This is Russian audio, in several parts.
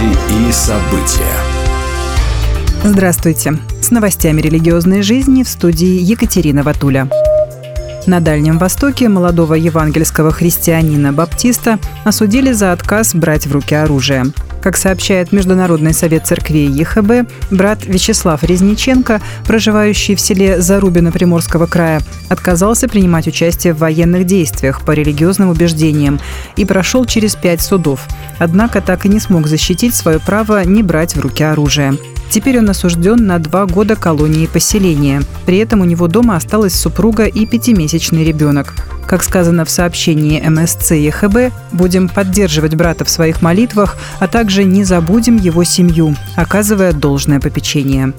Новости и события. Здравствуйте. С новостями религиозной жизни в студии Екатерина Ватуля. На Дальнем Востоке молодого евангельского христианина-баптиста осудили за отказ брать в руки оружие. Как сообщает Международный совет церквей ЕХБ, брат Вячеслав Резниченко, проживающий в селе Зарубино Приморского края, отказался принимать участие в военных действиях по религиозным убеждениям и прошел через пять судов. Однако так и не смог защитить свое право не брать в руки оружие. Теперь он осужден на два года колонии поселения. При этом у него дома осталась супруга и пятимесячный ребенок. Как сказано в сообщении МСЦ ЕХБ, будем поддерживать брата в своих молитвах, а также не забудем его семью, оказывая должное попечение.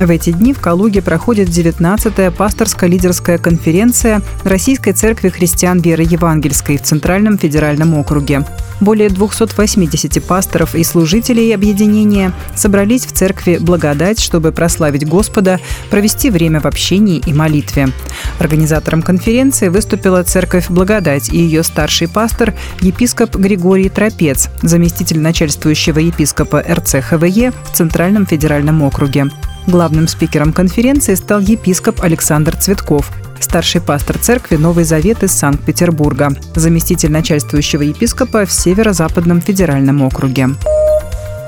В эти дни в Калуге проходит 19-я пасторско-лидерская конференция Российской Церкви Христиан Веры Евангельской в Центральном федеральном округе. Более 280 пасторов и служителей объединения собрались в церкви «Благодать», чтобы прославить Господа, провести время в общении и молитве. Организатором конференции выступила церковь «Благодать» и ее старший пастор епископ Григорий Тропец, заместитель начальствующего епископа РЦХВЕ в Центральном федеральном округе. Главным спикером конференции стал епископ Александр Цветков, старший пастор церкви Новый Завет из Санкт-Петербурга, заместитель начальствующего епископа в Северо-Западном федеральном округе.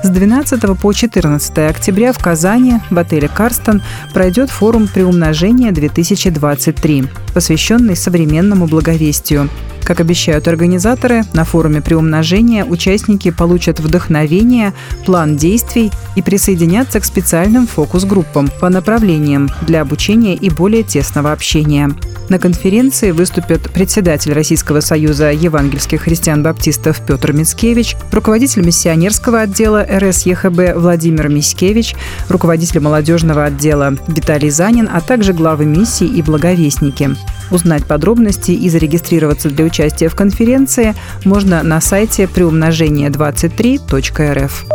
С 12 по 14 октября в Казани в отеле «Карстон» пройдет форум «Приумножение-2023», посвященный современному благовестию. Как обещают организаторы, на форуме приумножения участники получат вдохновение, план действий и присоединятся к специальным фокус-группам по направлениям для обучения и более тесного общения. На конференции выступят председатель Российского союза евангельских христиан-баптистов Петр Мицкевич, руководитель миссионерского отдела РСЕХБ Владимир Миськевич, руководитель молодежного отдела Виталий Занин, а также главы миссий и благовестники. Узнать подробности и зарегистрироваться для участия в конференции можно на сайте приумножение23.рф.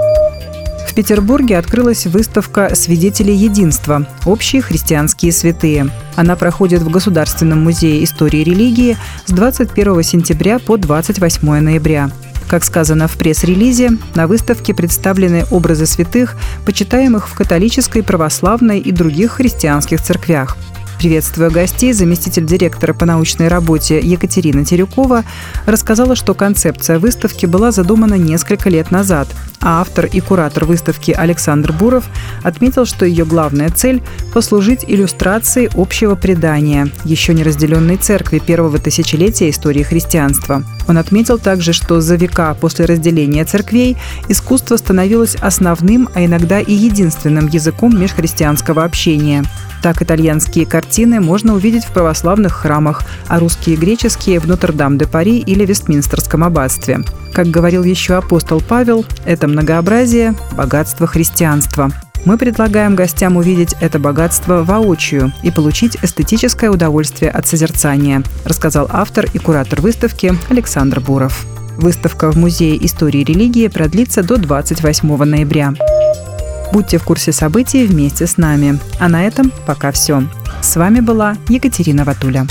В Петербурге открылась выставка «Свидетели единства. Общие христианские святые». Она проходит в Государственном музее истории и религии с 21 сентября по 28 ноября. Как сказано в пресс-релизе, на выставке представлены образы святых, почитаемых в католической, православной и других христианских церквях. Приветствуя гостей, заместитель директора по научной работе Екатерина Терюкова рассказала, что концепция выставки была задумана несколько лет назад, а автор и куратор выставки Александр Буров отметил, что ее главная цель – послужить иллюстрацией общего предания, еще не разделенной церкви первого тысячелетия истории христианства. Он отметил также, что за века после разделения церквей искусство становилось основным, а иногда и единственным языком межхристианского общения – так итальянские картины можно увидеть в православных храмах, а русские и греческие – в Нотр-Дам-де-Пари или Вестминстерском аббатстве. Как говорил еще апостол Павел, это многообразие – богатство христианства. Мы предлагаем гостям увидеть это богатство воочию и получить эстетическое удовольствие от созерцания, рассказал автор и куратор выставки Александр Буров. Выставка в Музее истории религии продлится до 28 ноября. Будьте в курсе событий вместе с нами. А на этом пока все. С вами была Екатерина Ватуля.